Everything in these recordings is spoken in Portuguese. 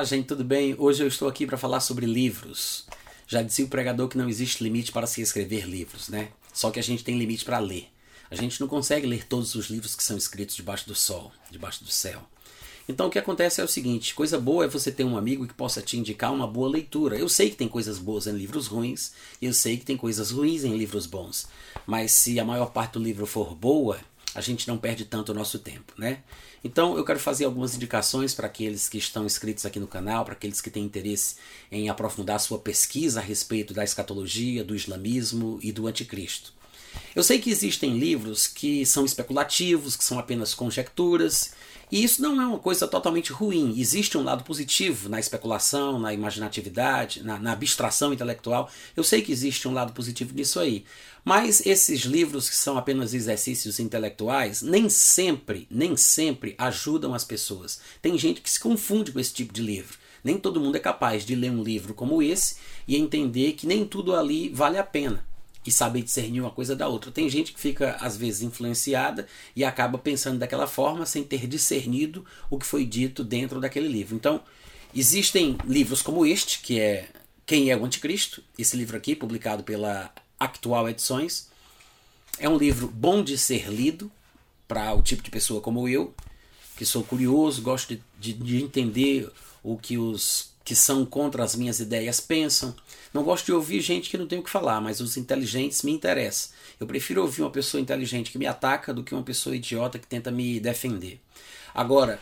Olá, gente, tudo bem? Hoje eu estou aqui para falar sobre livros. Já disse o pregador que não existe limite para se escrever livros, né? Só que a gente tem limite para ler. A gente não consegue ler todos os livros que são escritos debaixo do sol, debaixo do céu. Então o que acontece é o seguinte: coisa boa é você ter um amigo que possa te indicar uma boa leitura. Eu sei que tem coisas boas em livros ruins, eu sei que tem coisas ruins em livros bons. Mas se a maior parte do livro for boa, a gente não perde tanto o nosso tempo, né? Então eu quero fazer algumas indicações para aqueles que estão inscritos aqui no canal, para aqueles que têm interesse em aprofundar sua pesquisa a respeito da escatologia, do islamismo e do anticristo. Eu sei que existem livros que são especulativos, que são apenas conjecturas, e isso não é uma coisa totalmente ruim. Existe um lado positivo na especulação, na imaginatividade, na, na, abstração intelectual. Eu sei que existe um lado positivo nisso aí. Mas esses livros que são apenas exercícios intelectuais, nem sempre, nem sempre ajudam as pessoas. Tem gente que se confunde com esse tipo de livro. Nem todo mundo é capaz de ler um livro como esse e entender que nem tudo ali vale a pena e saber discernir uma coisa da outra. Tem gente que fica, às vezes, influenciada e acaba pensando daquela forma sem ter discernido o que foi dito dentro daquele livro. Então, existem livros como este, que é Quem é o Anticristo, esse livro aqui, publicado pela Actual Edições. É um livro bom de ser lido para o tipo de pessoa como eu, que sou curioso, gosto de, de, de entender o que os que são contra as minhas ideias pensam. Não gosto de ouvir gente que não tem o que falar, mas os inteligentes me interessam. Eu prefiro ouvir uma pessoa inteligente que me ataca do que uma pessoa idiota que tenta me defender. Agora,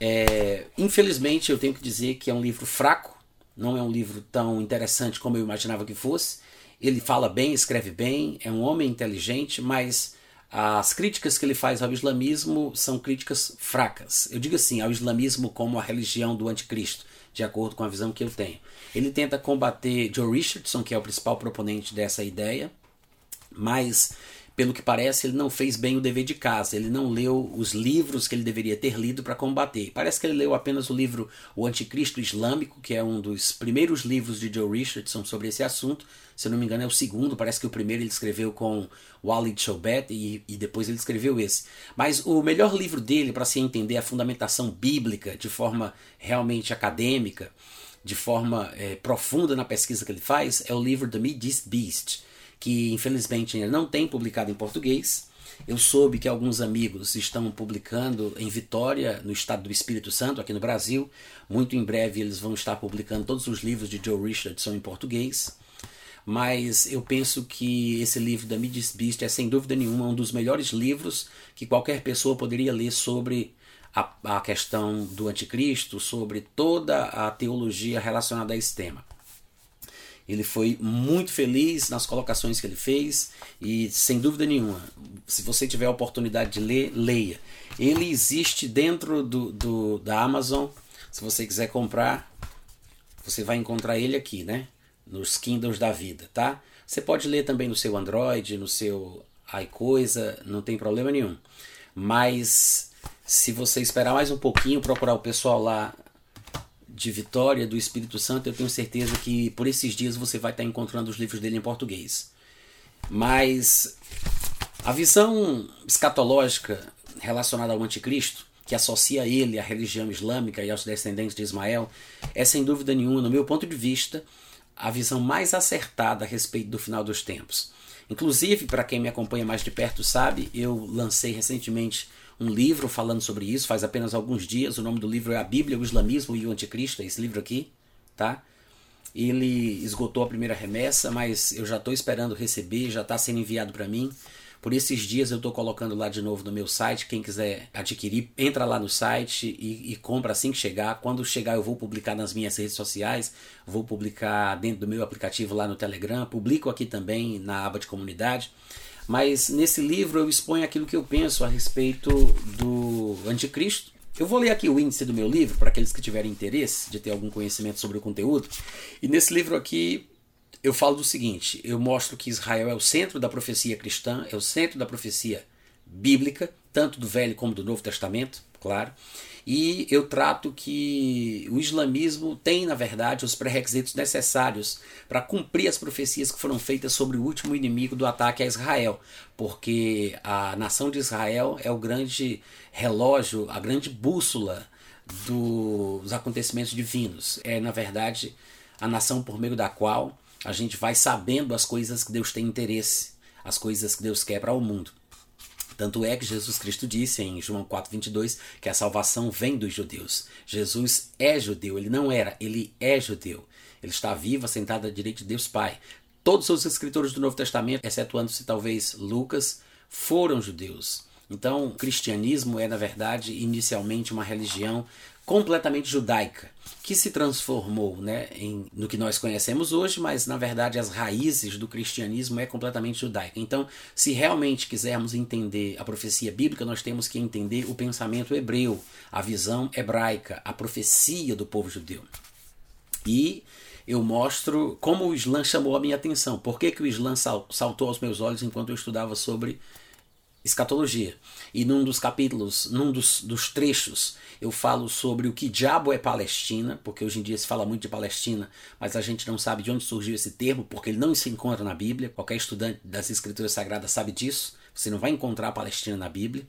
é, infelizmente eu tenho que dizer que é um livro fraco, não é um livro tão interessante como eu imaginava que fosse. Ele fala bem, escreve bem, é um homem inteligente, mas as críticas que ele faz ao islamismo são críticas fracas. Eu digo assim, ao islamismo como a religião do anticristo de acordo com a visão que eu tenho. Ele tenta combater Joe Richardson, que é o principal proponente dessa ideia, mas pelo que parece, ele não fez bem o dever de casa. Ele não leu os livros que ele deveria ter lido para combater. Parece que ele leu apenas o livro O Anticristo Islâmico, que é um dos primeiros livros de Joe Richardson sobre esse assunto. Se eu não me engano, é o segundo. Parece que o primeiro ele escreveu com Walid Shobat e, e depois ele escreveu esse. Mas o melhor livro dele para se entender a fundamentação bíblica de forma realmente acadêmica, de forma é, profunda na pesquisa que ele faz, é o livro The Mideast Beast que infelizmente ainda não tem publicado em português. Eu soube que alguns amigos estão publicando em Vitória, no estado do Espírito Santo, aqui no Brasil. Muito em breve eles vão estar publicando todos os livros de Joe Richardson em português. Mas eu penso que esse livro da Midis Beast é sem dúvida nenhuma um dos melhores livros que qualquer pessoa poderia ler sobre a, a questão do anticristo, sobre toda a teologia relacionada a esse tema. Ele foi muito feliz nas colocações que ele fez e, sem dúvida nenhuma, se você tiver a oportunidade de ler, leia. Ele existe dentro do, do, da Amazon. Se você quiser comprar, você vai encontrar ele aqui, né? Nos Kindles da vida, tá? Você pode ler também no seu Android, no seu iCoisa, não tem problema nenhum. Mas se você esperar mais um pouquinho, procurar o pessoal lá de Vitória, do Espírito Santo, eu tenho certeza que por esses dias você vai estar encontrando os livros dele em português. Mas a visão escatológica relacionada ao anticristo, que associa ele à religião islâmica e aos descendentes de Ismael, é sem dúvida nenhuma, no meu ponto de vista, a visão mais acertada a respeito do final dos tempos. Inclusive, para quem me acompanha mais de perto sabe, eu lancei recentemente um livro falando sobre isso, faz apenas alguns dias. O nome do livro é A Bíblia, o Islamismo e o Anticristo, é esse livro aqui, tá? Ele esgotou a primeira remessa, mas eu já estou esperando receber, já está sendo enviado para mim. Por esses dias eu estou colocando lá de novo no meu site. Quem quiser adquirir, entra lá no site e, e, compra assim que chegar. Quando chegar, eu vou publicar nas minhas redes sociais, vou publicar dentro do meu aplicativo lá no Telegram, publico aqui também na aba de comunidade. Mas nesse livro eu exponho aquilo que eu penso a respeito do anticristo. Eu vou ler aqui o índice do meu livro para aqueles que tiverem interesse de ter algum conhecimento sobre o conteúdo. E nesse livro aqui eu falo do seguinte: eu mostro que Israel é o centro da profecia cristã, é o centro da profecia bíblica, tanto do Velho como do Novo Testamento, claro. E eu trato que o islamismo tem, na verdade, os pré-requisitos necessários para cumprir as profecias que foram feitas sobre o último inimigo do ataque a Israel, porque a nação de Israel é o grande relógio, a grande bússola dos acontecimentos divinos. É, na verdade, a nação por meio da qual a gente vai sabendo as coisas que Deus tem interesse, as coisas que Deus quer para o mundo. Tanto é que Jesus Cristo disse em João 4,22 que a salvação vem dos judeus. Jesus é judeu, ele não era, ele é judeu. Ele está vivo, sentado à direita de Deus Pai. Todos os escritores do Novo Testamento, excetuando-se talvez Lucas, foram judeus. Então, o cristianismo é, na verdade, inicialmente uma religião completamente judaica, que se transformou né, em, no que nós conhecemos hoje, mas na verdade as raízes do cristianismo é completamente judaica. Então, se realmente quisermos entender a profecia bíblica, nós temos que entender o pensamento hebreu, a visão hebraica, a profecia do povo judeu. E eu mostro como o Islã chamou a minha atenção. Por que, que o Islã saltou aos meus olhos enquanto eu estudava sobre escatologia. E num dos capítulos, num dos, dos trechos, eu falo sobre o que diabo é Palestina, porque hoje em dia se fala muito de Palestina, mas a gente não sabe de onde surgiu esse termo, porque ele não se encontra na Bíblia. Qualquer estudante das Escrituras Sagradas sabe disso. Você não vai encontrar a Palestina na Bíblia.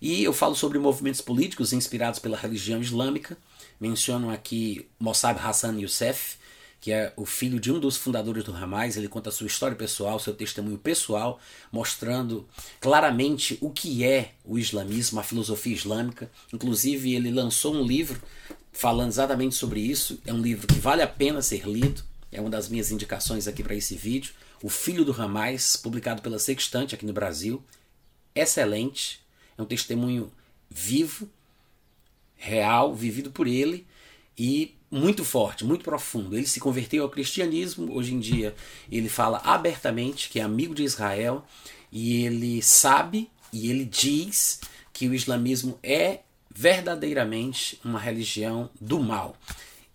E eu falo sobre movimentos políticos inspirados pela religião islâmica. Menciono aqui Mossab Hassan Youssef, que é o filho de um dos fundadores do Hamas. Ele conta sua história pessoal, seu testemunho pessoal, mostrando claramente o que é o islamismo, a filosofia islâmica. Inclusive, ele lançou um livro falando exatamente sobre isso. É um livro que vale a pena ser lido. É uma das minhas indicações aqui para esse vídeo. O Filho do Hamas, publicado pela Sextante aqui no Brasil. Excelente. É um testemunho vivo, real, vivido por ele e muito forte, muito profundo. Ele se converteu ao cristianismo, hoje em dia ele fala abertamente que é amigo de Israel e ele sabe e ele diz que o islamismo é verdadeiramente uma religião do mal.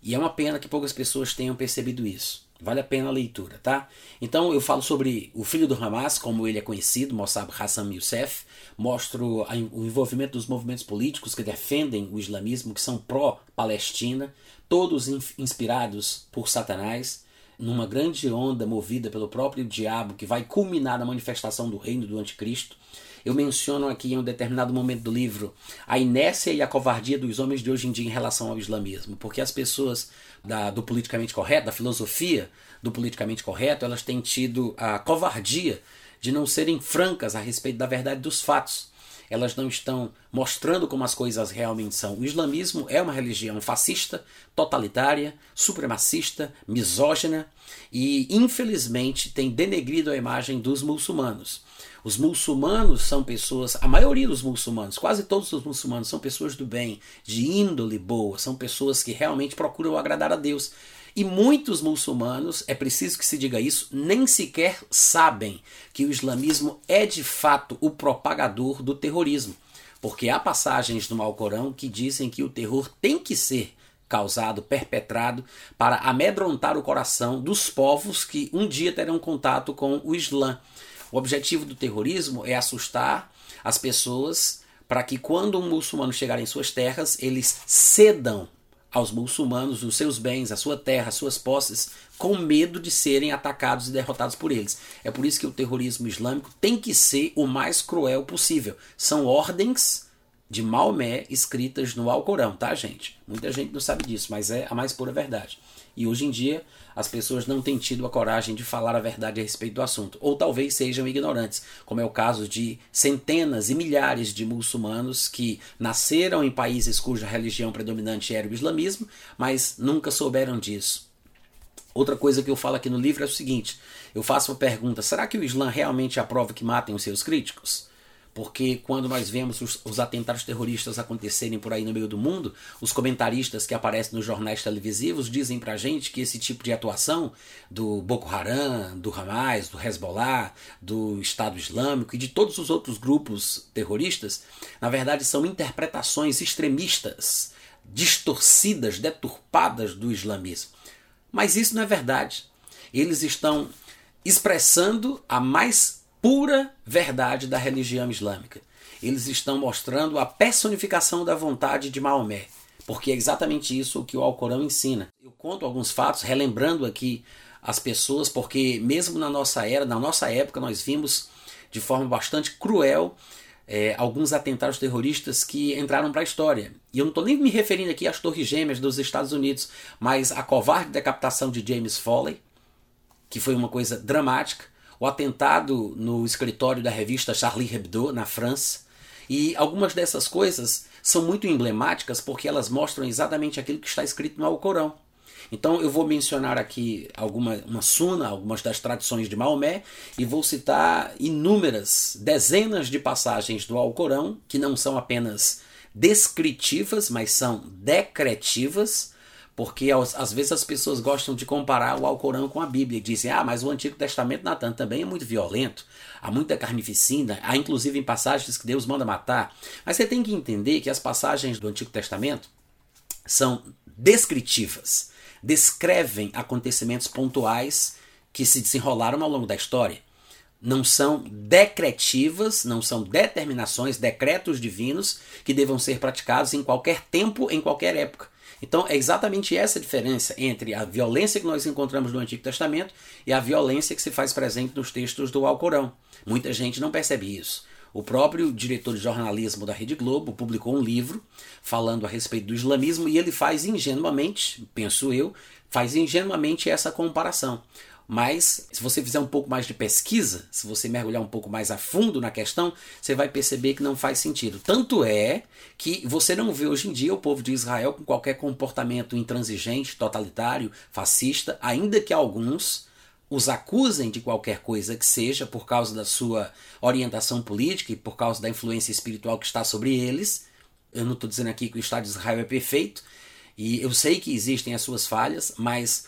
E é uma pena que poucas pessoas tenham percebido isso. Vale a pena a leitura, tá? Então eu falo sobre o filho do Hamas, como ele é conhecido, Mossab Hassan Youssef. Mostro o envolvimento dos movimentos políticos que defendem o islamismo, que são pró-Palestina, todos inspirados por Satanás, numa grande onda movida pelo próprio diabo, que vai culminar na manifestação do reino do anticristo. Eu menciono aqui em um determinado momento do livro a inércia e a covardia dos homens de hoje em dia em relação ao islamismo, porque as pessoas da, do politicamente correto, da filosofia do politicamente correto, elas têm tido a covardia de não serem francas a respeito da verdade dos fatos. Elas não estão mostrando como as coisas realmente são. O islamismo é uma religião fascista, totalitária, supremacista, misógina e, infelizmente, tem denegrido a imagem dos muçulmanos. Os muçulmanos são pessoas, a maioria dos muçulmanos, quase todos os muçulmanos são pessoas do bem, de índole boa, são pessoas que realmente procuram agradar a Deus. E muitos muçulmanos, é preciso que se diga isso, nem sequer sabem que o islamismo é de fato o propagador do terrorismo. Porque há passagens no Alcorão que dizem que o terror tem que ser causado, perpetrado, para amedrontar o coração dos povos que um dia terão contato com o Islã. O objetivo do terrorismo é assustar as pessoas para que quando um muçulmano chegar em suas terras, eles cedam aos muçulmanos os seus bens, a sua terra, as suas posses, com medo de serem atacados e derrotados por eles. É por isso que o terrorismo islâmico tem que ser o mais cruel possível. São ordens de Maomé escritas no Alcorão, tá, gente? Muita gente não sabe disso, mas é a mais pura verdade. E hoje em dia as pessoas não têm tido a coragem de falar a verdade a respeito do assunto, ou talvez sejam ignorantes, como é o caso de centenas e milhares de muçulmanos que nasceram em países cuja religião predominante era o islamismo, mas nunca souberam disso. Outra coisa que eu falo aqui no livro é o seguinte: eu faço uma pergunta: será que o Islã realmente aprova que matem os seus críticos? Porque quando nós vemos os, os, atentados terroristas acontecerem por aí no meio do mundo, os comentaristas que aparecem nos jornais televisivos dizem pra gente que esse tipo de atuação do Boko Haram, do Hamas, do Hezbollah, do Estado Islâmico e de todos os outros grupos terroristas, na verdade são interpretações extremistas, distorcidas, deturpadas do islamismo. Mas isso não é verdade. Eles estão expressando a mais pura verdade da religião islâmica. Eles estão mostrando a personificação da vontade de Maomé, porque é exatamente isso que o Alcorão ensina. Eu conto alguns fatos, relembrando aqui as pessoas, porque mesmo na nossa era, na nossa época, nós vimos de forma bastante cruel é, alguns atentados terroristas que entraram para a história. E eu não estou nem me referindo aqui às Torres Gêmeas dos Estados Unidos, mas a covarde decapitação de James Foley, que foi uma coisa dramática, o atentado no escritório da revista Charlie Hebdo, na França, e algumas dessas coisas são muito emblemáticas porque elas mostram exatamente aquilo que está escrito no Alcorão. Então eu vou mencionar aqui alguma uma suna, algumas das tradições de Maomé e vou citar inúmeras, dezenas de passagens do Alcorão que não são apenas descritivas, mas são decretivas, porque às vezes as pessoas gostam de comparar o Alcorão com a Bíblia e dizem: "Ah, mas o Antigo Testamento Natan também é muito violento, há muita carnificina, há inclusive passagens que Deus manda matar". Mas você tem que entender que as passagens do Antigo Testamento são descritivas descrevem acontecimentos pontuais que se desenrolaram ao longo da história. Não são decretivas, não são determinações, decretos divinos que devam ser praticados em qualquer tempo, em qualquer época. Então é exatamente essa diferença entre a violência que nós encontramos no Antigo Testamento e a violência que se faz presente nos textos do Alcorão. Muita gente não percebe isso. O próprio diretor de jornalismo da Rede Globo publicou um livro falando a respeito do islamismo e ele faz ingenuamente, penso eu, faz ingenuamente essa comparação. Mas se você fizer um pouco mais de pesquisa, se você mergulhar um pouco mais a fundo na questão, você vai perceber que não faz sentido. Tanto é que você não vê hoje em dia o povo de Israel com qualquer comportamento intransigente, totalitário, fascista, ainda que alguns os acusem de qualquer coisa que seja por causa da sua orientação política e por causa da influência espiritual que está sobre eles. Eu não estou dizendo aqui que o Estado de Israel é perfeito, e eu sei que existem as suas falhas, mas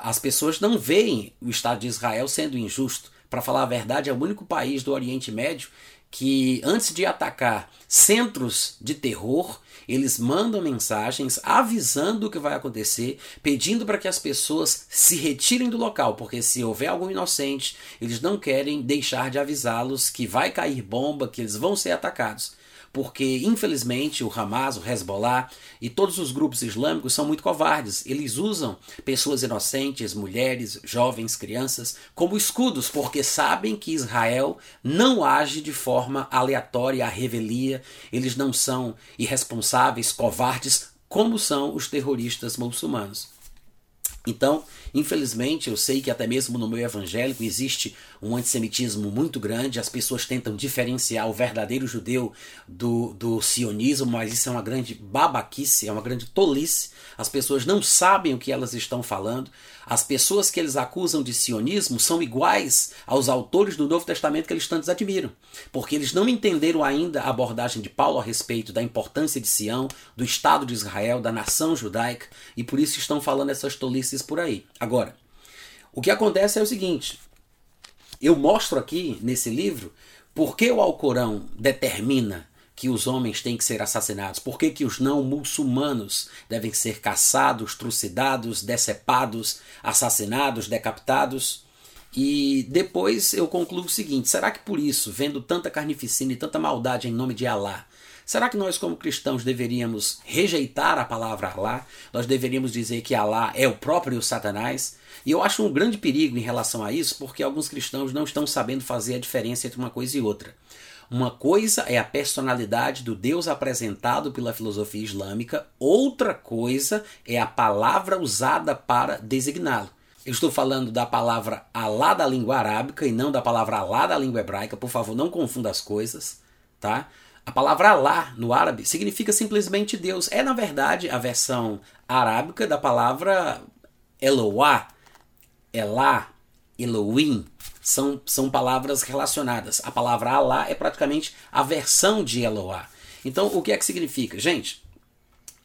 as pessoas não veem o Estado de Israel sendo injusto. Para falar a verdade, é o único país do Oriente Médio que, antes de atacar centros de terror, eles mandam mensagens avisando o que vai acontecer, pedindo para que as pessoas se retirem do local, porque se houver algum inocente, eles não querem deixar de avisá-los que vai cair bomba, que eles vão ser atacados porque infelizmente o Hamas, o Hezbollah e todos os grupos islâmicos são muito covardes. Eles usam pessoas inocentes, mulheres, jovens, crianças, como escudos, porque sabem que Israel não age de forma aleatória, à revelia, eles não são irresponsáveis, covardes, como são os terroristas muçulmanos. Então, infelizmente, eu sei que até mesmo no meio evangélico existe um antissemitismo muito grande, as pessoas tentam diferenciar o verdadeiro judeu do, do sionismo, mas isso é uma grande babaquice, é uma grande tolice. As pessoas não sabem o que elas estão falando. As pessoas que eles acusam de sionismo são iguais aos autores do Novo Testamento que eles tantos admiram, porque eles não entenderam ainda a abordagem de Paulo a respeito da importância de Sião, do Estado de Israel, da nação judaica, e por isso estão falando essas tolices por aí. Agora, o que acontece é o seguinte: eu mostro aqui nesse livro por que o Alcorão determina que os homens têm que ser assassinados? Por que, que os não muçulmanos devem ser caçados, trucidados, decepados, assassinados, decapitados? E depois eu concluo o seguinte: será que por isso, vendo tanta carnificina e tanta maldade em nome de Alá, será que nós, como cristãos, deveríamos rejeitar a palavra Alá? Nós deveríamos dizer que Alá é o próprio Satanás? E eu acho um grande perigo em relação a isso, porque alguns cristãos não estão sabendo fazer a diferença entre uma coisa e outra. Uma coisa é a personalidade do Deus apresentado pela filosofia islâmica, outra coisa é a palavra usada para designá-lo. Eu estou falando da palavra Alá da língua arábica e não da palavra Alá da língua hebraica, por favor, não confunda as coisas, tá? A palavra Alá no árabe significa simplesmente Deus. É, na verdade, a versão arábica da palavra Eloá, Elá, Elohim, são, são palavras relacionadas. A palavra Alá é praticamente a versão de Eloá. Então, o que é que significa? Gente,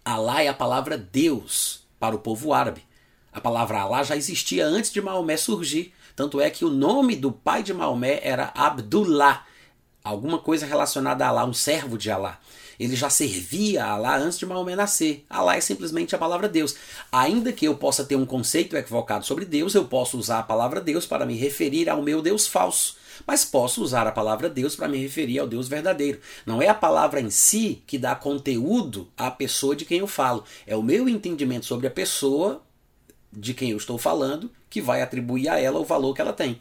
Alá é a palavra Deus para o povo árabe. A palavra Alá já existia antes de Maomé surgir. Tanto é que o nome do pai de Maomé era Abdullah, alguma coisa relacionada a Alá, um servo de Alá. Ele já servia a Alá antes de Maomé nascer. Alá é simplesmente a palavra Deus. Ainda que eu possa ter um conceito equivocado sobre Deus, eu posso usar a palavra Deus para me referir ao meu Deus falso. Mas posso usar a palavra Deus para me referir ao Deus verdadeiro. Não é a palavra em si que dá conteúdo à pessoa de quem eu falo. É o meu entendimento sobre a pessoa de quem eu estou falando que vai atribuir a ela o valor que ela tem.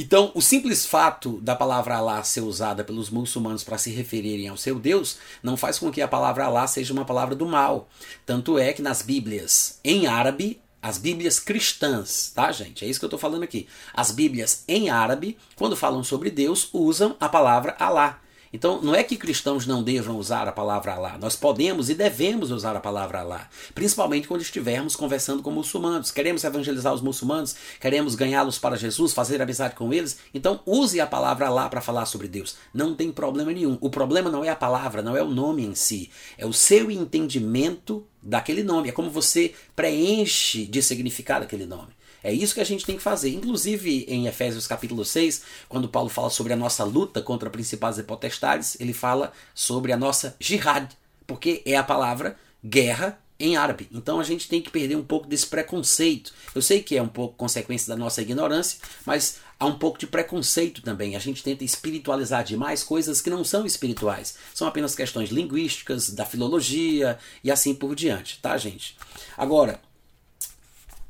Então, o simples fato da palavra Alá ser usada pelos muçulmanos para se referirem ao seu Deus não faz com que a palavra Alá seja uma palavra do mal. Tanto é que nas Bíblias em árabe, as Bíblias cristãs, tá, gente? É isso que eu estou falando aqui. As Bíblias em árabe, quando falam sobre Deus, usam a palavra Alá. Então, não é que cristãos não devam usar a palavra Alá. Nós podemos e devemos usar a palavra Alá, principalmente quando estivermos conversando com muçulmanos. Queremos evangelizar os muçulmanos, queremos ganhá-los para Jesus, fazer amizade com eles. Então, use a palavra Alá para falar sobre Deus. Não tem problema nenhum. O problema não é a palavra, não é o nome em si, é o seu entendimento daquele nome. É como você preenche de significado aquele nome. É isso que a gente tem que fazer. Inclusive, em Efésios capítulo 6, quando Paulo fala sobre a nossa luta contra principais e potestades, ele fala sobre a nossa jihad, porque é a palavra guerra em árabe. Então a gente tem que perder um pouco desse preconceito. Eu sei que é um pouco consequência da nossa ignorância, mas há um pouco de preconceito também. A gente tenta espiritualizar demais coisas que não são espirituais. São apenas questões linguísticas, da filologia e assim por diante, tá, gente? Agora,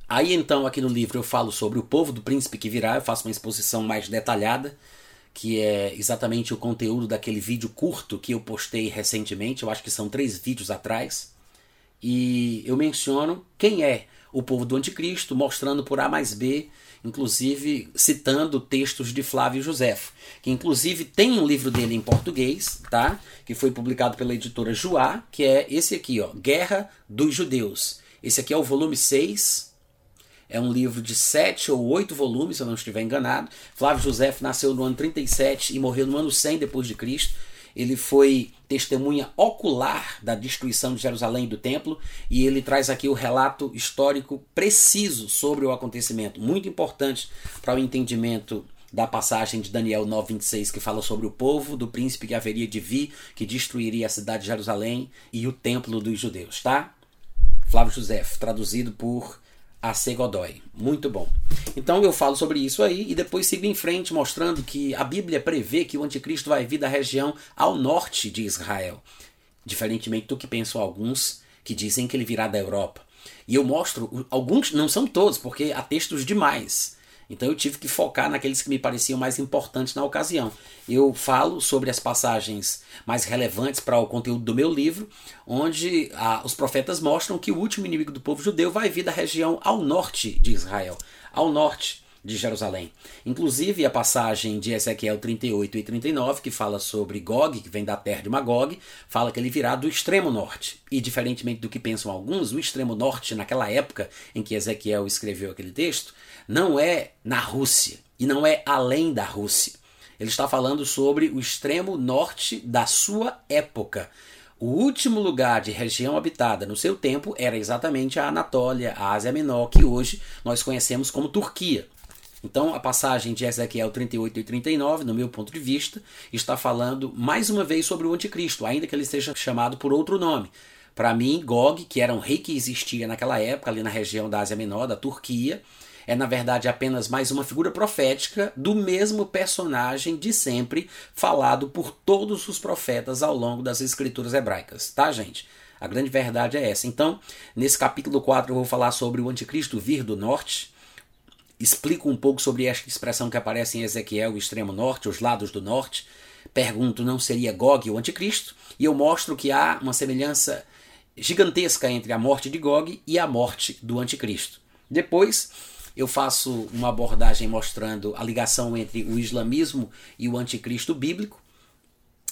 Aí então, aqui no livro, eu falo sobre o povo do príncipe que virá, eu faço uma exposição mais detalhada, que é exatamente o conteúdo daquele vídeo curto que eu postei recentemente, eu acho que são três vídeos atrás. E eu menciono quem é o povo do anticristo, mostrando por A mais B, inclusive citando textos de Flávio Josefo, que inclusive tem um livro dele em português, tá? Que foi publicado pela editora Joá, que é esse aqui, ó, Guerra dos Judeus. Esse aqui é o volume 6, é um livro de sete ou oito volumes, se eu não estiver enganado. Flávio José nasceu no ano 37 e morreu no ano 100 depois de Cristo. Ele foi testemunha ocular da destruição de Jerusalém e do templo, e ele traz aqui o relato histórico preciso sobre o acontecimento, muito importante para o entendimento da passagem de Daniel 9:26 que fala sobre o povo do príncipe que haveria de vir, que destruiria a cidade de Jerusalém e o templo dos judeus, tá? Flávio José, traduzido por A.C. Godoy. Muito bom. Então eu falo sobre isso aí e depois sigo em frente mostrando que a Bíblia prevê que o anticristo vai vir da região ao norte de Israel. Diferentemente do que pensam alguns que dizem que ele virá da Europa. E eu mostro, alguns, não são todos, porque há textos demais então eu tive que focar naqueles que me pareciam mais importantes na ocasião. Eu falo sobre as passagens mais relevantes para o conteúdo do meu livro, onde ah, os profetas mostram que o último inimigo do povo judeu vai vir da região ao norte de Israel, ao norte de Jerusalém. Inclusive a passagem de Ezequiel 38 e 39, que fala sobre Gog, que vem da terra de Magog, fala que ele virá do extremo norte. E diferentemente do que pensam alguns, o extremo norte, naquela época em que Ezequiel escreveu aquele texto, não é na Rússia e não é além da Rússia. Ele está falando sobre o extremo norte da sua época. O último lugar de região habitada no seu tempo era exatamente a Anatólia, a Ásia Menor, que hoje nós conhecemos como Turquia. Então, a passagem de Ezequiel 38 e 39, no meu ponto de vista, está falando mais uma vez sobre o anticristo, ainda que ele seja chamado por outro nome. Para mim, Gog, que era um rei que existia naquela época, ali na região da Ásia Menor, da Turquia, é na verdade apenas mais uma figura profética do mesmo personagem de sempre falado por todos os profetas ao longo das escrituras hebraicas, tá, gente? A grande verdade é essa. Então, nesse capítulo 4 eu vou falar sobre o anticristo vir do norte. Explico um pouco sobre esta expressão que aparece em Ezequiel, o extremo norte, os lados do norte. Pergunto, não seria Gog o anticristo? E eu mostro que há uma semelhança gigantesca entre a morte de Gog e a morte do anticristo. Depois, eu faço uma abordagem mostrando a ligação entre o islamismo e o anticristo bíblico.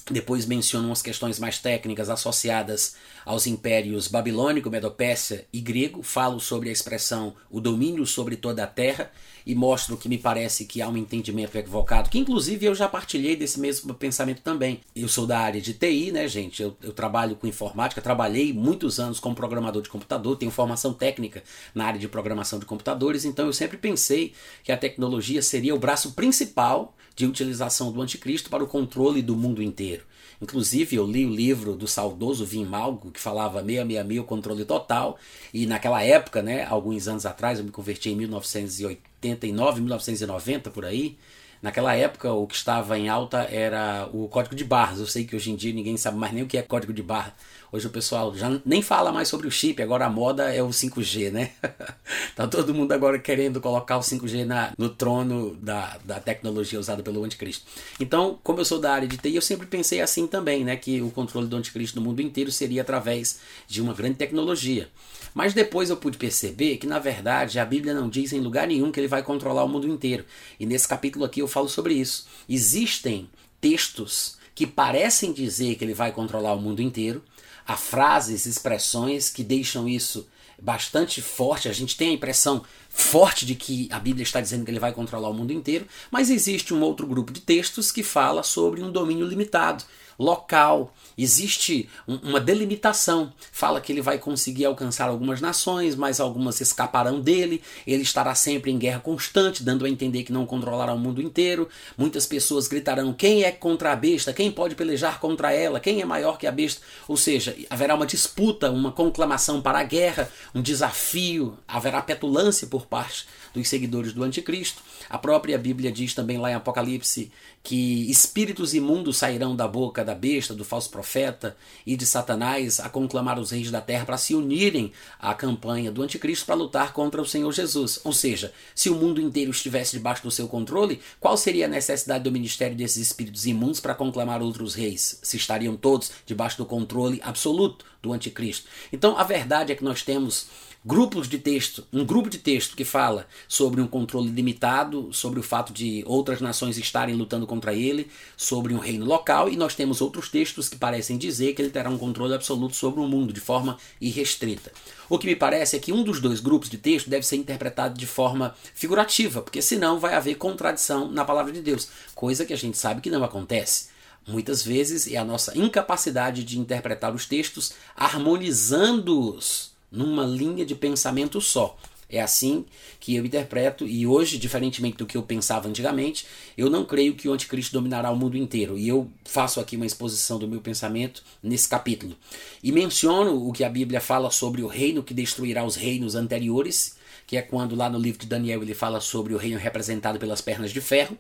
Depois menciono umas questões mais técnicas associadas aos impérios babilônico, medopécia e grego. Falo sobre a expressão o domínio sobre toda a terra e mostro que me parece que há um entendimento equivocado, que inclusive eu já partilhei desse mesmo pensamento também. Eu sou da área de TI, né, gente? Eu, eu trabalho com informática, trabalhei muitos anos como programador de computador, tenho formação técnica na área de programação de computadores, então eu sempre pensei que a tecnologia seria o braço principal de utilização do anticristo para o controle do mundo inteiro. Inclusive, eu li o livro do saudoso Vim Malgo, que falava 666, o controle total, e naquela época, né, alguns anos atrás, eu me converti em 1989, 1990, por aí, Naquela época, o que estava em alta era o código de barras. Eu sei que hoje em dia ninguém sabe mais nem o que é código de barra. Hoje o pessoal já nem fala mais sobre o chip, agora a moda é o 5G, né? tá todo mundo agora querendo colocar o 5G na, no trono da, da tecnologia usada pelo anticristo. Então, como eu sou da área de TI, eu sempre pensei assim também, né? Que o controle do anticristo no mundo inteiro seria através de uma grande tecnologia. Mas depois eu pude perceber que, na verdade, a Bíblia não diz em lugar nenhum que ele vai controlar o mundo inteiro. E nesse capítulo aqui eu falo sobre isso. Existem textos que parecem dizer que ele vai controlar o mundo inteiro, há frases, expressões que deixam isso bastante forte. A gente tem a impressão forte de que a Bíblia está dizendo que ele vai controlar o mundo inteiro, mas existe um outro grupo de textos que fala sobre um domínio limitado, local. Existe uma delimitação. Fala que ele vai conseguir alcançar algumas nações, mas algumas escaparão dele. Ele estará sempre em guerra constante, dando a entender que não controlará o mundo inteiro. Muitas pessoas gritarão: quem é contra a besta? Quem pode pelejar contra ela? Quem é maior que a besta? Ou seja, haverá uma disputa, uma conclamação para a guerra, um desafio, haverá petulância por parte dos seguidores do anticristo. A própria Bíblia diz também lá em Apocalipse que espíritos imundos sairão da boca da besta, do falso profeta e de Satanás a conclamar os reis da terra para se unirem à campanha do anticristo para lutar contra o Senhor Jesus. Ou seja, se o mundo inteiro estivesse debaixo do seu controle, qual seria a necessidade do ministério desses espíritos imundos para conclamar outros reis? Se estariam todos debaixo do controle absoluto do anticristo. Então a verdade é que nós temos grupos de texto, um grupo de texto que fala sobre um controle limitado, sobre o fato de outras nações estarem lutando contra ele, sobre um reino local, e nós temos outros textos que parecem dizer que ele terá um controle absoluto sobre o mundo de forma irrestrita. O que me parece é que um dos dois grupos de texto deve ser interpretado de forma figurativa, porque senão vai haver contradição na palavra de Deus, coisa que a gente sabe que não acontece. Muitas vezes é a nossa incapacidade de interpretar os textos harmonizando-os numa linha de pensamento só. É assim que eu interpreto, e hoje, diferentemente do que eu pensava antigamente, eu não creio que o anticristo dominará o mundo inteiro. E eu faço aqui uma exposição do meu pensamento nesse capítulo. E menciono o que a Bíblia fala sobre o reino que destruirá os reinos anteriores, que é quando lá no livro de Daniel ele fala sobre o reino representado pelas pernas de ferro.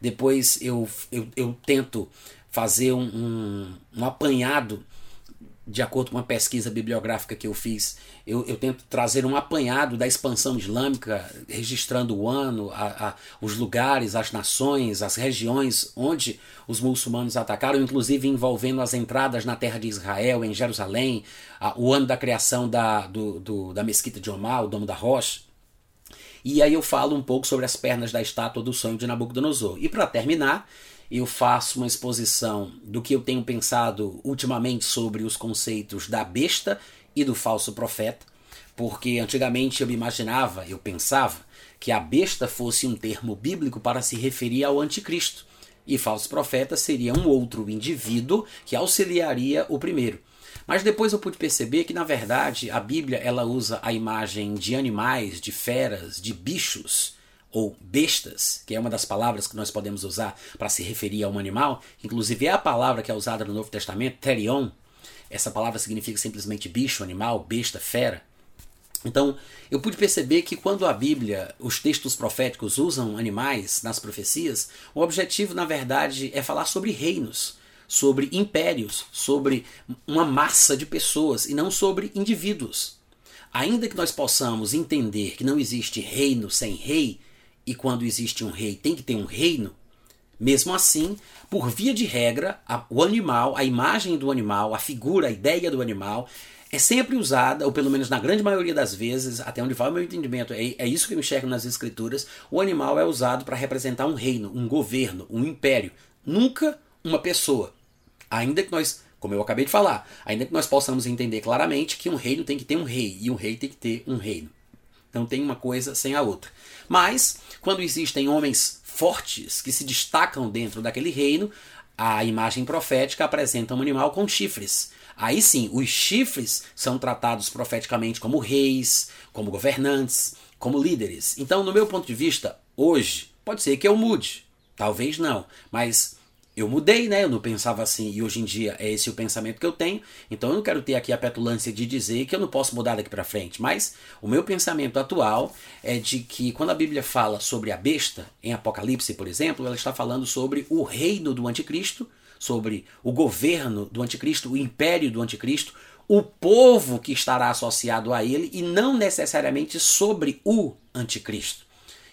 Depois eu, eu, eu tento fazer um, um, um apanhado de acordo com uma pesquisa bibliográfica que eu fiz, eu, eu, tento trazer um apanhado da expansão islâmica, registrando o ano, a, a, os lugares, as nações, as regiões onde os muçulmanos atacaram, inclusive envolvendo as entradas na terra de Israel, em Jerusalém, a, o ano da criação da, do, do, da mesquita de Omar, o Domo da Rocha. E aí eu falo um pouco sobre as pernas da estátua do sonho de Nabucodonosor. E para terminar, eu faço uma exposição do que eu tenho pensado ultimamente sobre os conceitos da besta e do falso profeta, porque antigamente eu imaginava, eu pensava, que a besta fosse um termo bíblico para se referir ao anticristo, e falso profeta seria um outro indivíduo que auxiliaria o primeiro. Mas depois eu pude perceber que, na verdade, a Bíblia ela usa a imagem de animais, de feras, de bichos, ou bestas, que é uma das palavras que nós podemos usar para se referir a um animal, inclusive é a palavra que é usada no Novo Testamento, terion. Essa palavra significa simplesmente bicho, animal, besta, fera. Então, eu pude perceber que quando a Bíblia, os textos proféticos usam animais nas profecias, o objetivo, na verdade, é falar sobre reinos, sobre impérios, sobre uma massa de pessoas e não sobre indivíduos. Ainda que nós possamos entender que não existe reino sem rei, e quando existe um rei tem que ter um reino, mesmo assim, por via de regra, a, o animal, a imagem do animal, a figura, a ideia do animal é sempre usada, ou pelo menos na grande maioria das vezes, até onde vai o meu entendimento, é, é isso que eu enxergo nas escrituras, o animal é usado para representar um reino, um governo, um império, nunca uma pessoa. Ainda que nós, como eu acabei de falar, ainda que nós possamos entender claramente que um reino tem que ter um rei e um rei tem que ter um reino. Então tem uma coisa sem a outra. Mas, quando existem homens fortes que se destacam dentro daquele reino, a imagem profética apresenta um animal com chifres. Aí sim, os chifres são tratados profeticamente como reis, como governantes, como líderes. Então, no meu ponto de vista, hoje, pode ser que eu mude, talvez não, mas eu mudei, né? Eu não pensava assim e hoje em dia é esse o pensamento que eu tenho. Então eu não quero ter aqui a petulância de dizer que eu não posso mudar daqui para frente. Mas o meu pensamento atual é de que quando a Bíblia fala sobre a besta, em Apocalipse, por exemplo, ela está falando sobre o reino do anticristo, sobre o governo do anticristo, o império do anticristo, o povo que estará associado a ele e não necessariamente sobre o anticristo.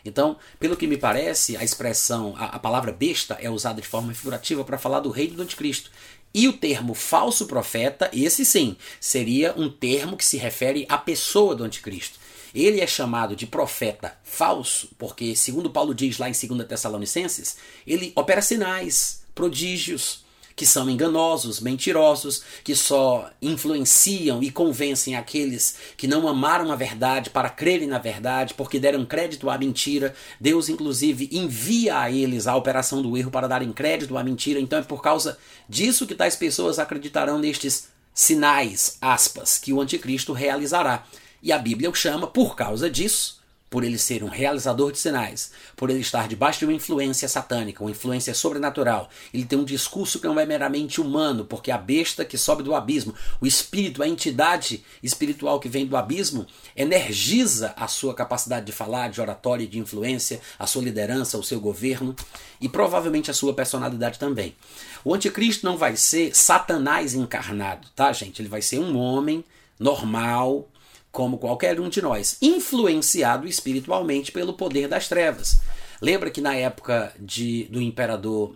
Então, pelo que me parece, a expressão, a, a palavra besta é usada de forma figurativa para falar do reino do anticristo. E o termo falso profeta, esse sim, seria um termo que se refere à pessoa do anticristo. Ele é chamado de profeta falso, porque, segundo Paulo diz lá em 2 Tessalonicenses, ele opera sinais, prodígios, que são enganosos, mentirosos, que só influenciam e convencem aqueles que não amaram a verdade para crerem na verdade, porque deram crédito à mentira. Deus, inclusive, envia a eles a operação do erro para darem crédito à mentira. Então é por causa disso que tais pessoas acreditarão nestes sinais, aspas, que o anticristo realizará. E a Bíblia o chama, por causa disso, por ele ser um realizador de sinais, por ele estar debaixo de uma influência satânica, uma influência sobrenatural. Ele tem um discurso que não é meramente humano, porque a besta que sobe do abismo, o espírito, a entidade espiritual que vem do abismo, energiza a sua capacidade de falar, de oratória, de influência, a sua liderança, o seu governo e provavelmente a sua personalidade também. O anticristo não vai ser Satanás encarnado, tá, gente? Ele vai ser um homem normal, como qualquer um de nós, influenciado espiritualmente pelo poder das trevas. Lembra que na época de, do imperador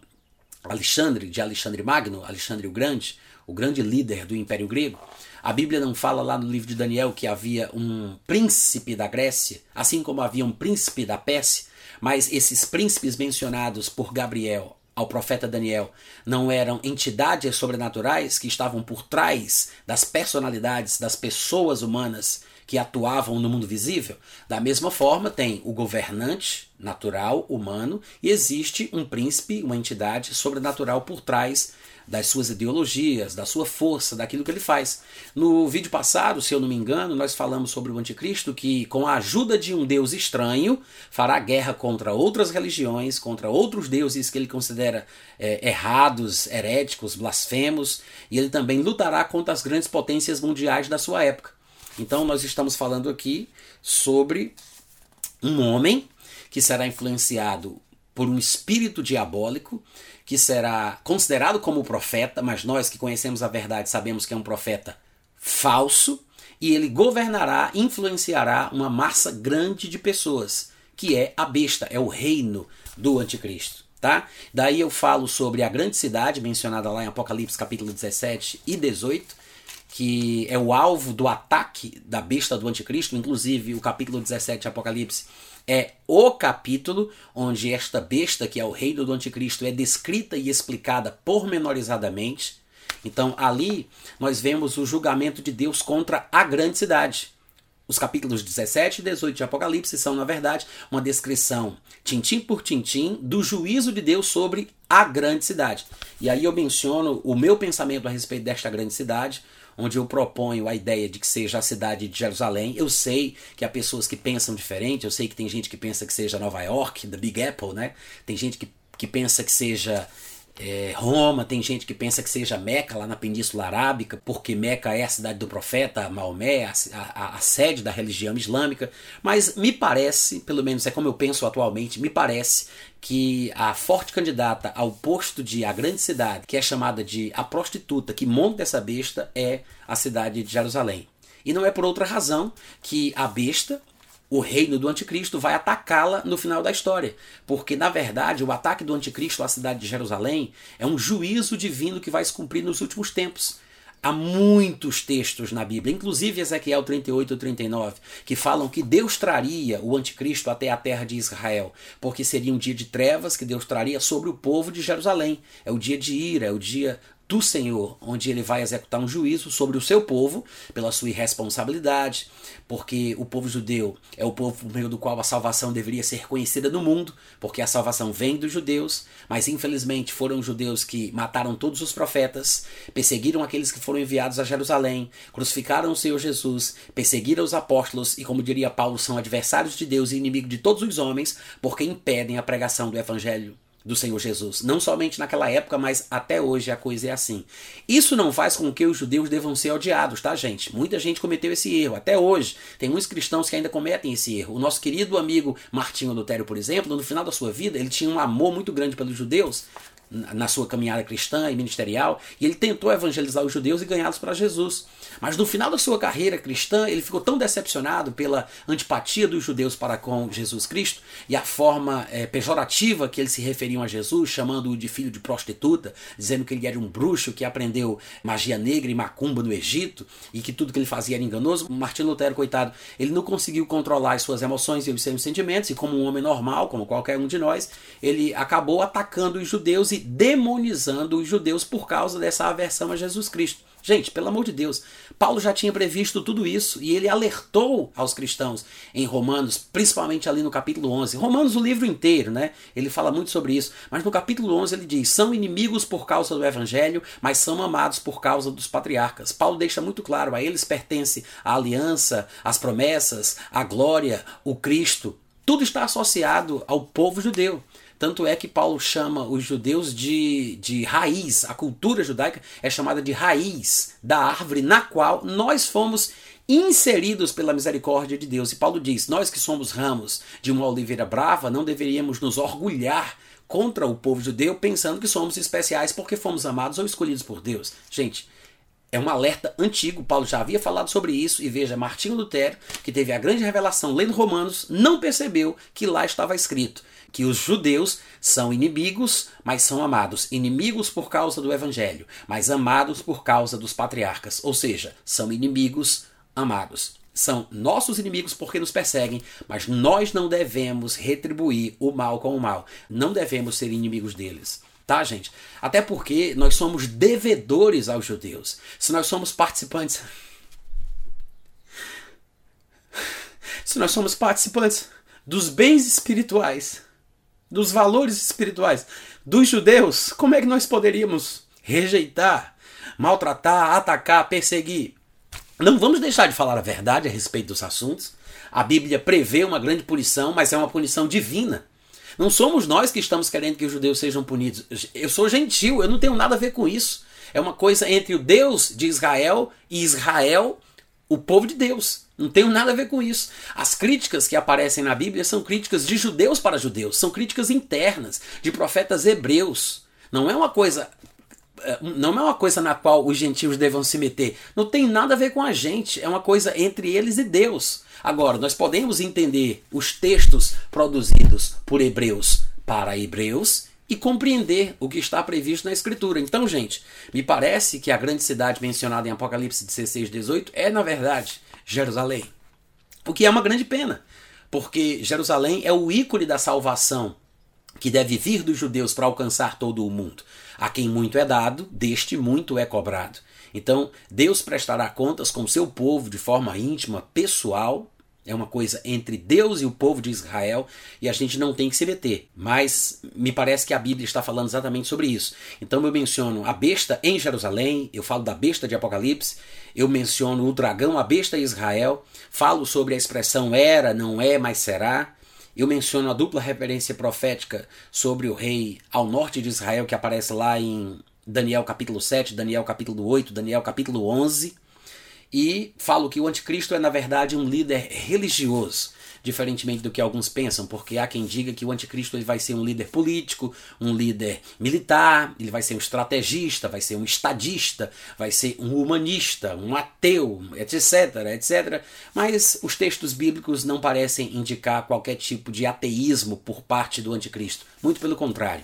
Alexandre, de Alexandre Magno, Alexandre o Grande, o grande líder do Império Grego, a Bíblia não fala lá no livro de Daniel que havia um príncipe da Grécia, assim como havia um príncipe da Pérsia, mas esses príncipes mencionados por Gabriel ao profeta Daniel não eram entidades sobrenaturais que estavam por trás das personalidades das pessoas humanas que atuavam no mundo visível? Da mesma forma, tem o governante natural, humano, e existe um príncipe, uma entidade sobrenatural por trás das suas ideologias, da sua força, daquilo que ele faz. No vídeo passado, se eu não me engano, nós falamos sobre o anticristo que, com a ajuda de um deus estranho, fará guerra contra outras religiões, contra outros deuses que ele considera é, errados, heréticos, blasfemos, e ele também lutará contra as grandes potências mundiais da sua época. Então, nós estamos falando aqui sobre um homem que será influenciado por um espírito diabólico que será considerado como profeta, mas nós que conhecemos a verdade sabemos que é um profeta falso, e ele governará, influenciará uma massa grande de pessoas, que é a besta, é o reino do anticristo. Tá? Daí eu falo sobre a grande cidade mencionada lá em Apocalipse capítulo 17 e 18, que é o alvo do ataque da besta do anticristo, inclusive o capítulo 17 de Apocalipse é o capítulo onde esta besta, que é o reino do anticristo, é descrita e explicada pormenorizadamente. Então, ali nós vemos o julgamento de Deus contra a grande cidade. Os capítulos 17 e 18 de Apocalipse são, na verdade, uma descrição, tintim por tintim, do juízo de Deus sobre a grande cidade. E aí eu menciono o meu pensamento a respeito desta grande cidade, onde eu proponho a ideia de que seja a cidade de Jerusalém. Eu sei que há pessoas que pensam diferente, eu sei que tem gente que pensa que seja Nova York, the Big Apple, né? Tem gente que, que pensa que seja é, Roma, tem gente que pensa que seja Meca, lá na Península Arábica, porque Meca é a cidade do profeta Maomé, a, a, a, sede da religião islâmica. Mas me parece, pelo menos é como eu penso atualmente, me parece que a forte candidata ao posto de a grande cidade, que é chamada de a prostituta que monta essa besta, é a cidade de Jerusalém. E não é por outra razão que a besta, o reino do anticristo vai atacá-la no final da história. Porque, na verdade, o ataque do anticristo à cidade de Jerusalém é um juízo divino que vai se cumprir nos últimos tempos. Há muitos textos na Bíblia, inclusive Ezequiel 38 e 39, que falam que Deus traria o anticristo até a terra de Israel, porque seria um dia de trevas que Deus traria sobre o povo de Jerusalém. É o dia de ira, é o dia do Senhor, onde ele vai executar um juízo sobre o seu povo pela sua irresponsabilidade, porque o povo judeu é o povo por meio do qual a salvação deveria ser conhecida no mundo, porque a salvação vem dos judeus, mas infelizmente foram os judeus que mataram todos os profetas, perseguiram aqueles que foram enviados a Jerusalém, crucificaram o Senhor Jesus, perseguiram os apóstolos e, como diria Paulo, são adversários de Deus e inimigos de todos os homens, porque impedem a pregação do evangelho do Senhor Jesus. Não somente naquela época, mas até hoje a coisa é assim. Isso não faz com que os judeus devam ser odiados, tá, gente? Muita gente cometeu esse erro, até hoje. Tem muitos cristãos que ainda cometem esse erro. O nosso querido amigo Martinho Lutero, por exemplo, no final da sua vida, ele tinha um amor muito grande pelos judeus, na sua caminhada cristã e ministerial, e ele tentou evangelizar os judeus e ganhá-los para Jesus. Mas no final da sua carreira cristã, ele ficou tão decepcionado pela antipatia dos judeus para com Jesus Cristo e a forma é, pejorativa que eles se referiam a Jesus, chamando-o de filho de prostituta, dizendo que ele era um bruxo que aprendeu magia negra e macumba no Egito e que tudo que ele fazia era enganoso. Martinho Lutero, coitado, ele não conseguiu controlar as suas emoções e os seus sentimentos, e como um homem normal, como qualquer um de nós, ele acabou atacando os judeus demonizando os judeus por causa dessa aversão a Jesus Cristo. Gente, pelo amor de Deus, Paulo já tinha previsto tudo isso e ele alertou aos cristãos em Romanos, principalmente ali no capítulo 11. Romanos, o livro inteiro, né? Ele fala muito sobre isso, mas no capítulo 11 ele diz: são inimigos por causa do evangelho, mas são amados por causa dos patriarcas. Paulo deixa muito claro: a eles pertence a aliança, as promessas, a glória, o Cristo. Tudo está associado ao povo judeu. Tanto é que Paulo chama os judeus de, de raiz. A cultura judaica é chamada de raiz da árvore na qual nós fomos inseridos pela misericórdia de Deus. E Paulo diz: Nós que somos ramos de uma oliveira brava, não deveríamos nos orgulhar contra o povo judeu pensando que somos especiais porque fomos amados ou escolhidos por Deus. Gente, é um alerta antigo, Paulo já havia falado sobre isso, e veja, Martinho Lutero, que teve a grande revelação lendo Romanos, não percebeu que lá estava escrito que os judeus são inimigos, mas são amados. Inimigos por causa do evangelho, mas amados por causa dos patriarcas. Ou seja, são inimigos amados. São nossos inimigos porque nos perseguem, mas nós não devemos retribuir o mal com o mal. Não devemos ser inimigos deles. Tá, gente? Até porque nós somos devedores aos judeus. Se nós somos participantes. Se nós somos participantes dos bens espirituais dos valores espirituais dos judeus, como é que nós poderíamos rejeitar, maltratar, atacar, perseguir? Não vamos deixar de falar a verdade a respeito dos assuntos. A Bíblia prevê uma grande punição, mas é uma punição divina. Não somos nós que estamos querendo que os judeus sejam punidos. Eu sou gentil, eu não tenho nada a ver com isso. É uma coisa entre o Deus de Israel e Israel, o povo de Deus. Não tenho nada a ver com isso. As críticas que aparecem na Bíblia são críticas de judeus para judeus, são críticas internas de profetas hebreus. Não é uma coisa é, não é uma coisa na qual os gentios devam se meter. Não tem nada a ver com a gente. É uma coisa entre eles e Deus. Agora, nós podemos entender os textos produzidos por hebreus para hebreus e compreender o que está previsto na Escritura. Então, gente, me parece que a grande cidade mencionada em Apocalipse 16, 18 é, na verdade, Jerusalém. O que é uma grande pena, porque Jerusalém é o ícone da salvação que deve vir dos judeus para alcançar todo o mundo. A quem muito é dado, deste muito é cobrado. Então, Deus prestará contas com seu povo de forma íntima, pessoal, é uma coisa entre Deus e o povo de Israel e a gente não tem que se meter. Mas me parece que a Bíblia está falando exatamente sobre isso. Então eu menciono a besta em Jerusalém, eu falo da besta de Apocalipse, eu menciono o dragão, a besta em Israel, falo sobre a expressão era, não é, mas será. Eu menciono a dupla referência profética sobre o rei ao norte de Israel que aparece lá em Daniel capítulo 7, Daniel capítulo 8, Daniel capítulo 11 e falo que o anticristo é, na verdade, um líder religioso, diferentemente do que alguns pensam, porque há quem diga que o anticristo ele vai ser um líder político, um líder militar, ele vai ser um estrategista, vai ser um estadista, vai ser um humanista, um ateu, etc, etc. Mas os textos bíblicos não parecem indicar qualquer tipo de ateísmo por parte do anticristo. Muito pelo contrário.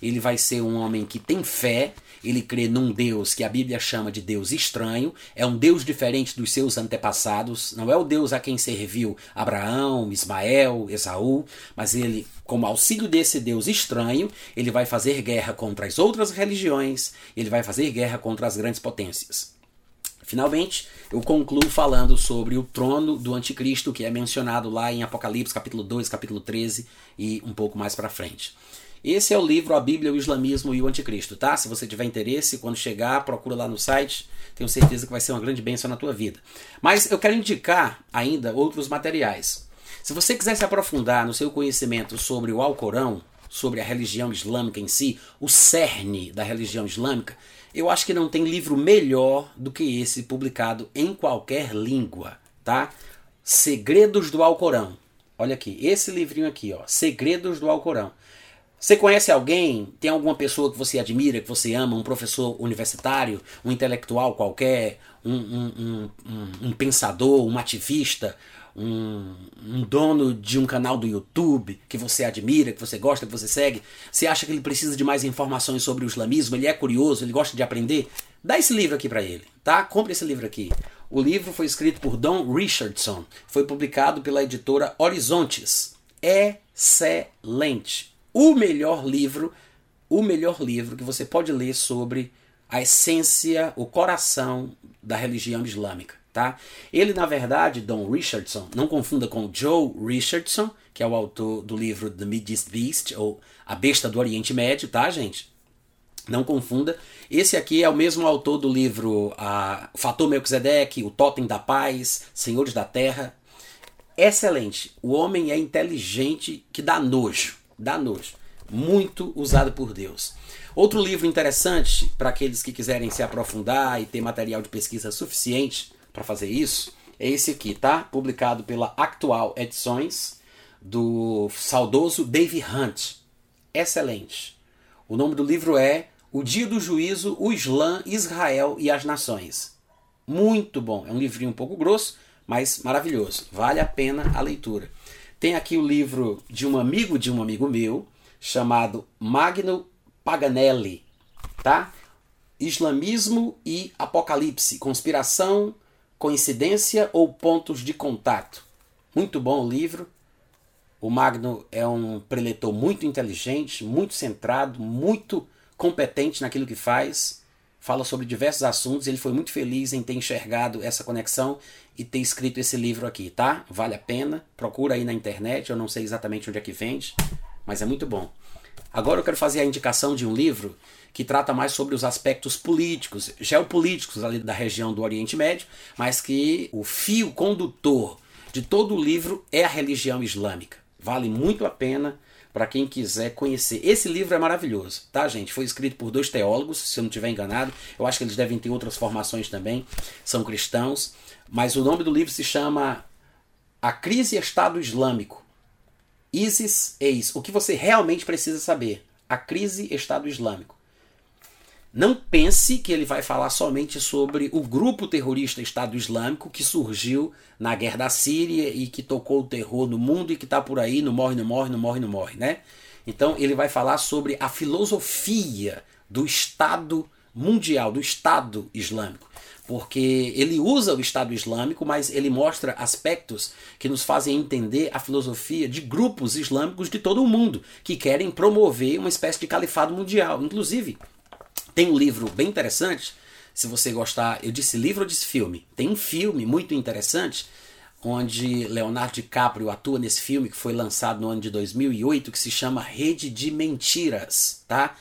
Ele vai ser um homem que tem fé, ele crê num Deus que a Bíblia chama de Deus estranho, é um Deus diferente dos seus antepassados, não é o Deus a quem serviu Abraão, Ismael, Esaú, mas ele, como auxílio desse Deus estranho, ele vai fazer guerra contra as outras religiões, ele vai fazer guerra contra as grandes potências. Finalmente, eu concluo falando sobre o trono do anticristo que é mencionado lá em Apocalipse capítulo 2, capítulo 13 e um pouco mais para frente. Esse é o livro A Bíblia, o Islamismo e o Anticristo, tá? Se você tiver interesse, quando chegar, procura lá no site. Tenho certeza que vai ser uma grande bênção na tua vida. Mas eu quero indicar ainda outros materiais. Se você quiser se aprofundar no seu conhecimento sobre o Alcorão, sobre a religião islâmica em si, o cerne da religião islâmica, eu acho que não tem livro melhor do que esse publicado em qualquer língua, tá? Segredos do Alcorão. Olha aqui, esse livrinho aqui, ó, Segredos do Alcorão. Você conhece alguém? Tem alguma pessoa que você admira, que você ama? Um professor universitário, um intelectual qualquer, um, um, um, um pensador, um ativista, um, um, dono de um canal do YouTube que você admira, que você gosta, que você segue, você acha que ele precisa de mais informações sobre o islamismo, ele é curioso, ele gosta de aprender, dá esse livro aqui para ele, tá? Compre esse livro aqui. O livro foi escrito por Don Richardson, foi publicado pela editora Horizontes. Excelente. O melhor livro, o melhor livro que você pode ler sobre a essência, o coração da religião islâmica tá? Ele, na verdade, Don Richardson, não confunda com Joe Richardson, que é o autor do livro The Mideast Beast, ou A Besta do Oriente Médio, tá, gente? Não confunda. Esse aqui é o mesmo autor do livro a Fator Melquisedeque, O Totem da Paz, Senhores da Terra. Excelente. O homem é inteligente que dá nojo. Dá nojo. Muito usado por Deus. Outro livro interessante para aqueles que quiserem se aprofundar e ter material de pesquisa suficiente para fazer isso é esse aqui, tá? Publicado pela Actual Edições, do saudoso Dave Hunt. Excelente. O nome do livro é O Dia do Juízo, o Islã, Israel e as Nações. Muito bom. É um livrinho um pouco grosso, mas maravilhoso. Vale a pena a leitura. Tem aqui o livro de um amigo de um amigo meu, chamado Magno Paganelli, tá? Islamismo e Apocalipse, conspiração, Coincidência ou Pontos de Contato? Muito bom o livro. O Magno é um preletor muito inteligente, muito centrado, muito competente naquilo que faz. Fala sobre diversos assuntos. Ele foi muito feliz em ter enxergado essa conexão e ter escrito esse livro aqui, tá? Vale a pena. Procura aí na internet. Eu não sei exatamente onde é que vende, mas é muito bom. Agora eu quero fazer a indicação de um livro que trata mais sobre os aspectos políticos, geopolíticos ali da região do Oriente Médio, mas que o fio condutor de todo o livro é a religião islâmica. Vale muito a pena para quem quiser conhecer. Esse livro é maravilhoso, tá, gente? Foi escrito por dois teólogos, se eu não estiver enganado. Eu acho que eles devem ter outras formações também, são cristãos. Mas o nome do livro se chama A Crise Estado Islâmico. ISIS eis. O que você realmente precisa saber. A crise Estado Islâmico. Não pense que ele vai falar somente sobre o grupo terrorista Estado Islâmico que surgiu na guerra da Síria e que tocou o terror no mundo e que está por aí, não morre, não morre, não morre, não morre, né? Então ele vai falar sobre a filosofia do Estado mundial, do Estado Islâmico. Porque ele usa o Estado Islâmico, mas ele mostra aspectos que nos fazem entender a filosofia de grupos islâmicos de todo o mundo que querem promover uma espécie de califado mundial. Inclusive, tem um livro bem interessante, se você gostar, eu disse livro ou disse filme. Tem um filme muito interessante onde Leonardo DiCaprio atua nesse filme que foi lançado no ano de 2008 que se chama Rede de Mentiras, tá?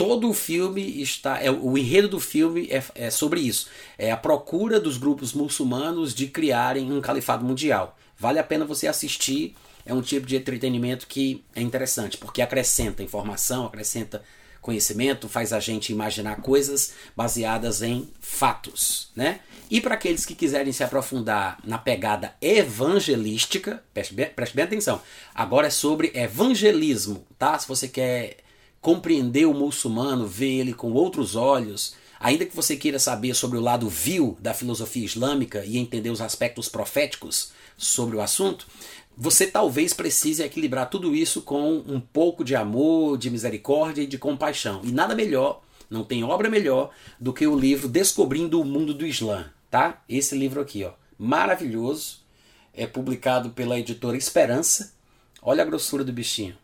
Todo o filme está, é, o enredo do filme é, é sobre isso, é a procura dos grupos muçulmanos de criarem um califado mundial. Vale a pena você assistir, é um tipo de entretenimento que é interessante porque acrescenta informação, acrescenta Conhecimento faz a gente imaginar coisas baseadas em fatos, né? E para aqueles que quiserem se aprofundar na pegada evangelística, preste bem, preste bem atenção. Agora é sobre evangelismo, tá? Se você quer compreender o muçulmano, ver ele com outros olhos, ainda que você queira saber sobre o lado vil da filosofia islâmica e entender os aspectos proféticos sobre o assunto, você talvez precise equilibrar tudo isso com um pouco de amor, de misericórdia e de compaixão. E nada melhor, não tem obra melhor do que o livro Descobrindo o Mundo do Islã, tá? Esse livro aqui, ó, maravilhoso, é publicado pela editora Esperança. Olha a grossura do bichinho.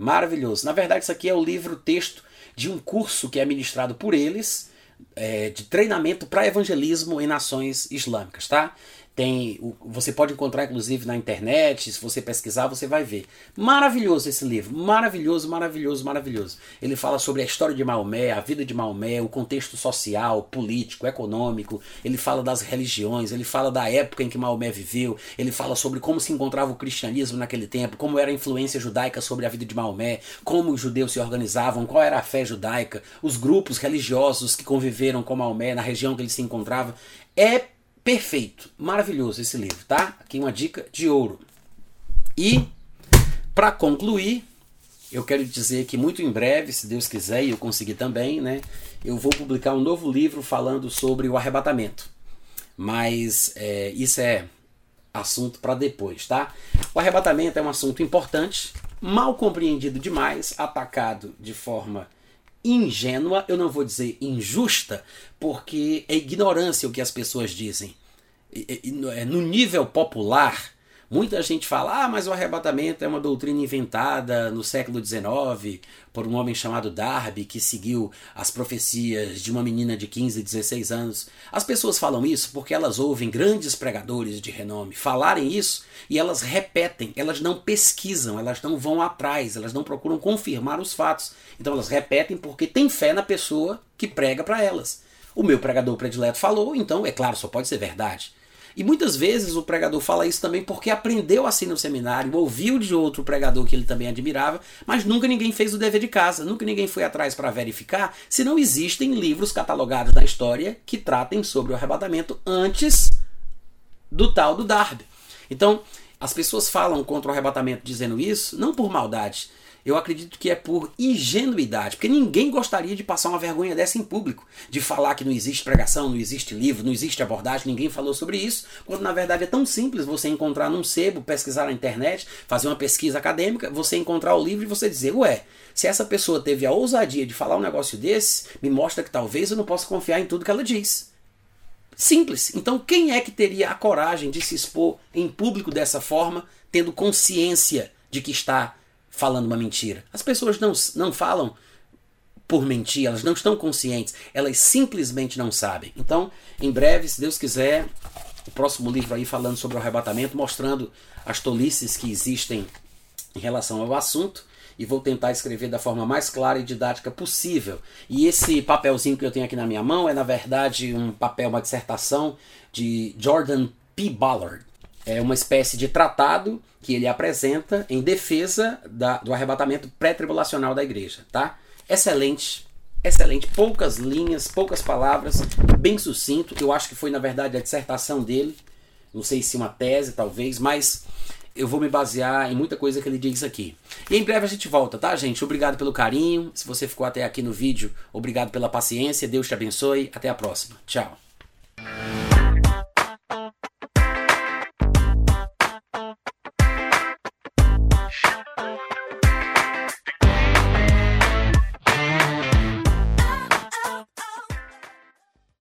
Maravilhoso. Na verdade, isso aqui é o livro texto de um curso que é ministrado por eles, é, de treinamento para evangelismo em nações islâmicas, tá? Tem, você pode encontrar inclusive na internet, se você pesquisar, você vai ver. Maravilhoso esse livro, maravilhoso, maravilhoso, maravilhoso. Ele fala sobre a história de Maomé, a vida de Maomé, o contexto social, político, econômico. Ele fala das religiões, ele fala da época em que Maomé viveu, ele fala sobre como se encontrava o cristianismo naquele tempo, como era a influência judaica sobre a vida de Maomé, como os judeus se organizavam, qual era a fé judaica, os grupos religiosos que conviveram com Maomé na região que ele se encontrava. É Perfeito, maravilhoso esse livro, tá? Aqui uma dica de ouro. E para concluir, eu quero dizer que muito em breve, se Deus quiser e eu conseguir também, né, eu vou publicar um novo livro falando sobre o arrebatamento. Mas é, isso é assunto para depois, tá? O arrebatamento é um assunto importante, mal compreendido demais, atacado de forma ingênua, eu não vou dizer injusta, porque é ignorância o que as pessoas dizem. É, no nível popular, Muita gente fala, ah, mas o arrebatamento é uma doutrina inventada no século XIX por um homem chamado Darby que seguiu as profecias de uma menina de 15, 16 anos. As pessoas falam isso porque elas ouvem grandes pregadores de renome falarem isso e elas repetem, elas não pesquisam, elas não vão atrás, elas não procuram confirmar os fatos. Então elas repetem porque têm fé na pessoa que prega para elas. O meu pregador predileto falou, então é claro, só pode ser verdade. E muitas vezes o pregador fala isso também porque aprendeu assim no seminário, ouviu de outro pregador que ele também admirava, mas nunca ninguém fez o dever de casa, nunca ninguém foi atrás para verificar se não existem livros catalogados na história que tratem sobre o arrebatamento antes do tal do Darby. Então, as pessoas falam contra o arrebatamento dizendo isso, não por maldade, eu acredito que é por ingenuidade, porque ninguém gostaria de passar uma vergonha dessa em público, de falar que não existe pregação, não existe livro, não existe abordagem, ninguém falou sobre isso, quando na verdade é tão simples você encontrar num sebo, pesquisar na internet, fazer uma pesquisa acadêmica, você encontrar o livro e você dizer, ué, se essa pessoa teve a ousadia de falar um negócio desse, me mostra que talvez eu não possa confiar em tudo que ela diz. Simples. Então, quem é que teria a coragem de se expor em público dessa forma, tendo consciência de que está falando uma mentira. As pessoas não, não falam por mentir, elas não estão conscientes, elas simplesmente não sabem. Então, em breve, se Deus quiser, o próximo livro aí falando sobre o arrebatamento, mostrando as tolices que existem em relação ao assunto. E vou tentar escrever da forma mais clara e didática possível. E esse papelzinho que eu tenho aqui na minha mão é, na verdade, um papel, uma dissertação de Jordan P. Ballard é uma espécie de tratado que ele apresenta em defesa da, do arrebatamento pré-tribulacional da igreja, tá? Excelente, excelente, poucas linhas, poucas palavras, bem sucinto. Eu acho que foi na verdade a dissertação dele, não sei se uma tese talvez, mas eu vou me basear em muita coisa que ele diz aqui. E em breve a gente volta, tá, gente? Obrigado pelo carinho. Se você ficou até aqui no vídeo, obrigado pela paciência. Deus te abençoe. Até a próxima. Tchau.